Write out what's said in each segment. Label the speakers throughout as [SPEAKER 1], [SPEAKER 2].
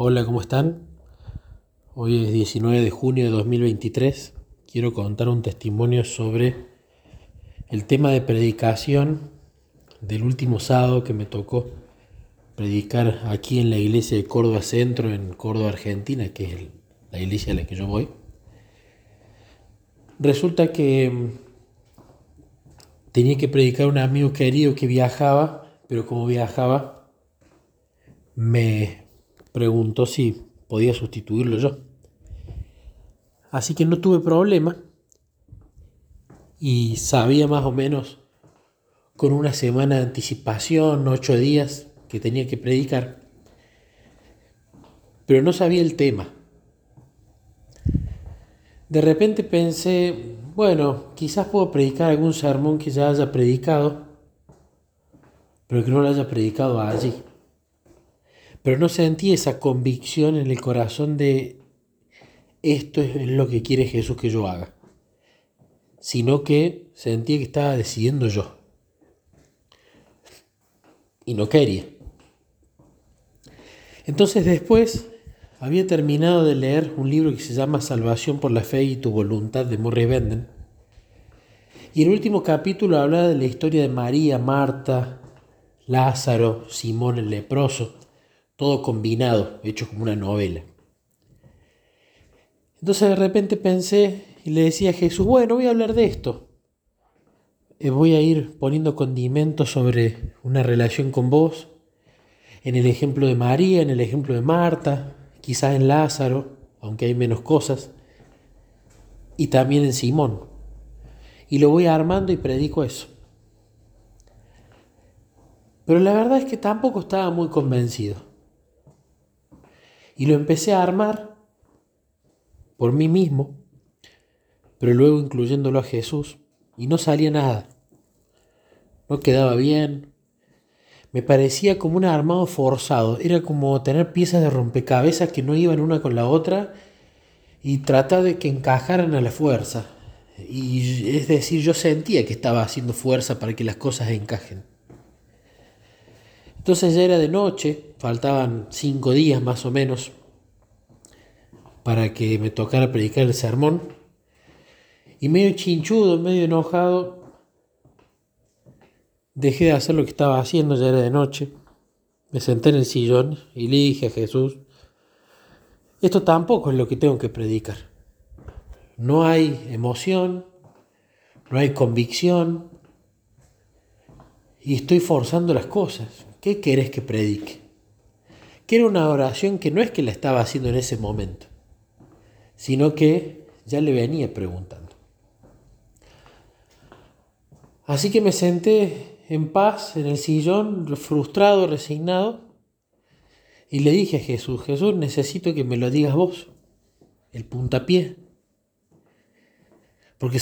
[SPEAKER 1] Hola, ¿cómo están? Hoy es 19 de junio de 2023. Quiero contar un testimonio sobre el tema de predicación del último sábado que me tocó predicar aquí en la iglesia de Córdoba Centro, en Córdoba, Argentina, que es la iglesia a la que yo voy. Resulta que mm, tenía que predicar a un amigo querido que viajaba, pero como viajaba, me preguntó si podía sustituirlo yo. Así que no tuve problema y sabía más o menos con una semana de anticipación, ocho días, que tenía que predicar, pero no sabía el tema. De repente pensé, bueno, quizás puedo predicar algún sermón que ya haya predicado, pero que no lo haya predicado allí. Pero no sentí esa convicción en el corazón de esto es lo que quiere Jesús que yo haga, sino que sentí que estaba decidiendo yo. Y no quería. Entonces después había terminado de leer un libro que se llama Salvación por la Fe y tu Voluntad de Murray Benden. Y el último capítulo habla de la historia de María, Marta, Lázaro, Simón el leproso, todo combinado, hecho como una novela. Entonces de repente pensé y le decía a Jesús, bueno, voy a hablar de esto. Eh, voy a ir poniendo condimentos sobre una relación con vos, en el ejemplo de María, en el ejemplo de Marta, quizás en Lázaro, aunque hay menos cosas, y también en Simón. Y lo voy armando y predico eso. Pero la verdad es que tampoco estaba muy convencido. Y lo empecé a armar por mí mismo, pero luego incluyéndolo a Jesús, y no salía nada. No quedaba bien. Me parecía como un armado forzado. Era como tener piezas de rompecabezas que no iban una con la otra y tratar de que encajaran a la fuerza. Y es decir, yo sentía que estaba haciendo fuerza para que las cosas encajen. Entonces ya era de noche, faltaban cinco días más o menos para que me tocara predicar el sermón. Y medio chinchudo, medio enojado, dejé de hacer lo que estaba haciendo, ya era de noche. Me senté en el sillón y le dije a Jesús, esto tampoco es lo que tengo que predicar. No hay emoción, no hay convicción y estoy forzando las cosas. ¿Qué querés que predique? Que era una oración que no es que la estaba haciendo en ese momento, sino que ya le venía preguntando. Así que me senté en paz en el sillón, frustrado, resignado, y le dije a Jesús, Jesús, necesito que me lo digas vos, el puntapié. Porque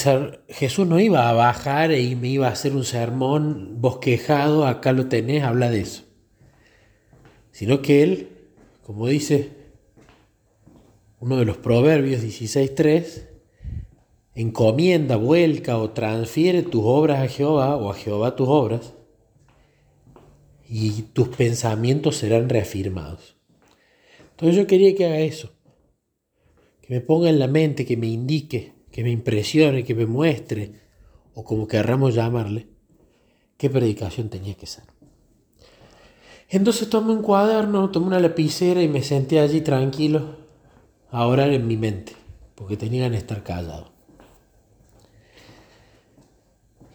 [SPEAKER 1] Jesús no iba a bajar y me iba a hacer un sermón bosquejado, acá lo tenés, habla de eso. Sino que Él, como dice uno de los proverbios 16.3, encomienda, vuelca o transfiere tus obras a Jehová o a Jehová tus obras y tus pensamientos serán reafirmados. Entonces yo quería que haga eso, que me ponga en la mente, que me indique que me impresione, que me muestre, o como querramos llamarle, qué predicación tenía que ser. Entonces tomé un cuaderno, tomé una lapicera y me senté allí tranquilo a orar en mi mente, porque tenía que estar callado.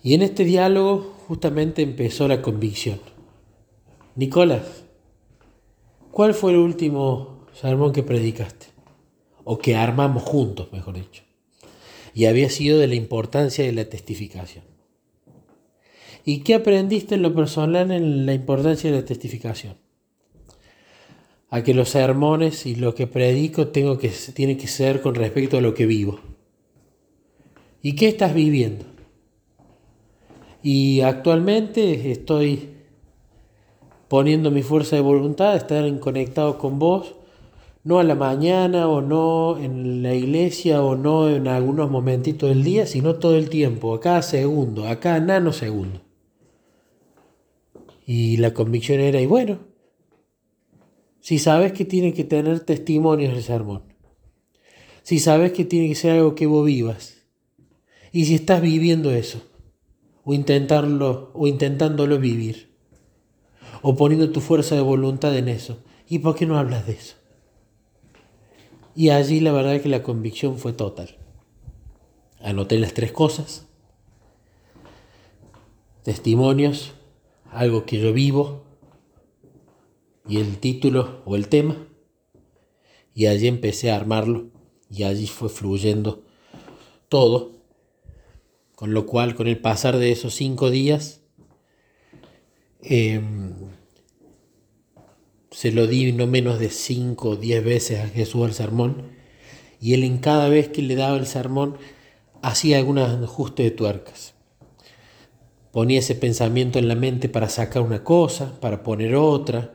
[SPEAKER 1] Y en este diálogo justamente empezó la convicción. Nicolás, ¿cuál fue el último sermón que predicaste? O que armamos juntos, mejor dicho y había sido de la importancia de la testificación. ¿Y qué aprendiste en lo personal en la importancia de la testificación? A que los sermones y lo que predico tengo que, tiene que ser con respecto a lo que vivo. ¿Y qué estás viviendo? Y actualmente estoy poniendo mi fuerza de voluntad, estar conectado con vos no a la mañana o no en la iglesia o no en algunos momentitos del día, sino todo el tiempo, a cada segundo, a cada nanosegundo. Y la convicción era, y bueno, si sabes que tiene que tener testimonios el sermón, si sabes que tiene que ser algo que vos vivas, y si estás viviendo eso, o intentarlo, o intentándolo vivir, o poniendo tu fuerza de voluntad en eso, ¿y por qué no hablas de eso? Y allí la verdad es que la convicción fue total. Anoté las tres cosas. Testimonios, algo que yo vivo, y el título o el tema. Y allí empecé a armarlo y allí fue fluyendo todo. Con lo cual, con el pasar de esos cinco días, em, se lo di no menos de cinco o diez veces a Jesús el sermón. Y él en cada vez que le daba el sermón hacía algún ajuste de tuercas. Ponía ese pensamiento en la mente para sacar una cosa, para poner otra,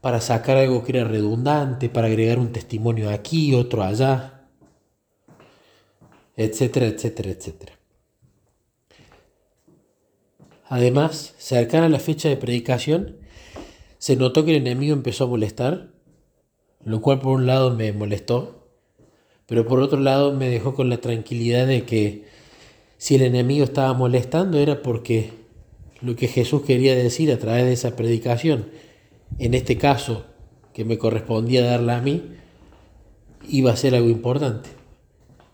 [SPEAKER 1] para sacar algo que era redundante, para agregar un testimonio aquí, otro allá, etcétera, etcétera, etcétera. Además, cercana a la fecha de predicación, se notó que el enemigo empezó a molestar, lo cual por un lado me molestó, pero por otro lado me dejó con la tranquilidad de que si el enemigo estaba molestando era porque lo que Jesús quería decir a través de esa predicación en este caso que me correspondía darla a mí, iba a ser algo importante.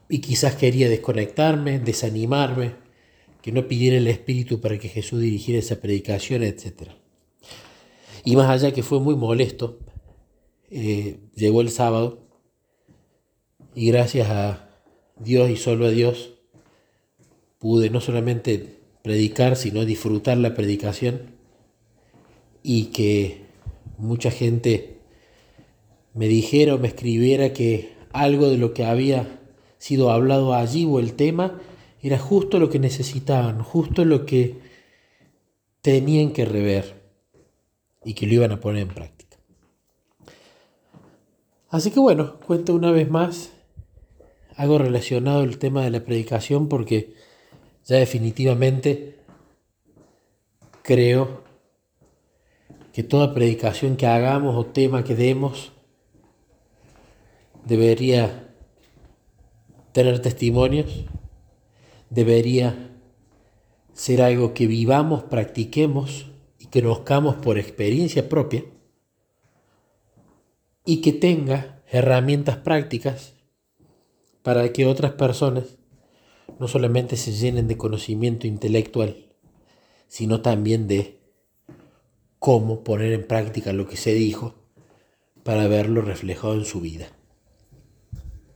[SPEAKER 1] Y quizás quería desconectarme, desanimarme, que no pidiera el Espíritu para que Jesús dirigiera esa predicación, etc. Y más allá que fue muy molesto, eh, llegó el sábado y gracias a Dios y solo a Dios pude no solamente predicar, sino disfrutar la predicación y que mucha gente me dijera o me escribiera que algo de lo que había sido hablado allí o el tema era justo lo que necesitaban, justo lo que tenían que rever y que lo iban a poner en práctica. Así que bueno, cuento una vez más algo relacionado al tema de la predicación porque ya definitivamente creo que toda predicación que hagamos o tema que demos debería tener testimonios, debería ser algo que vivamos, practiquemos conozcamos por experiencia propia y que tenga herramientas prácticas para que otras personas no solamente se llenen de conocimiento intelectual, sino también de cómo poner en práctica lo que se dijo para verlo reflejado en su vida.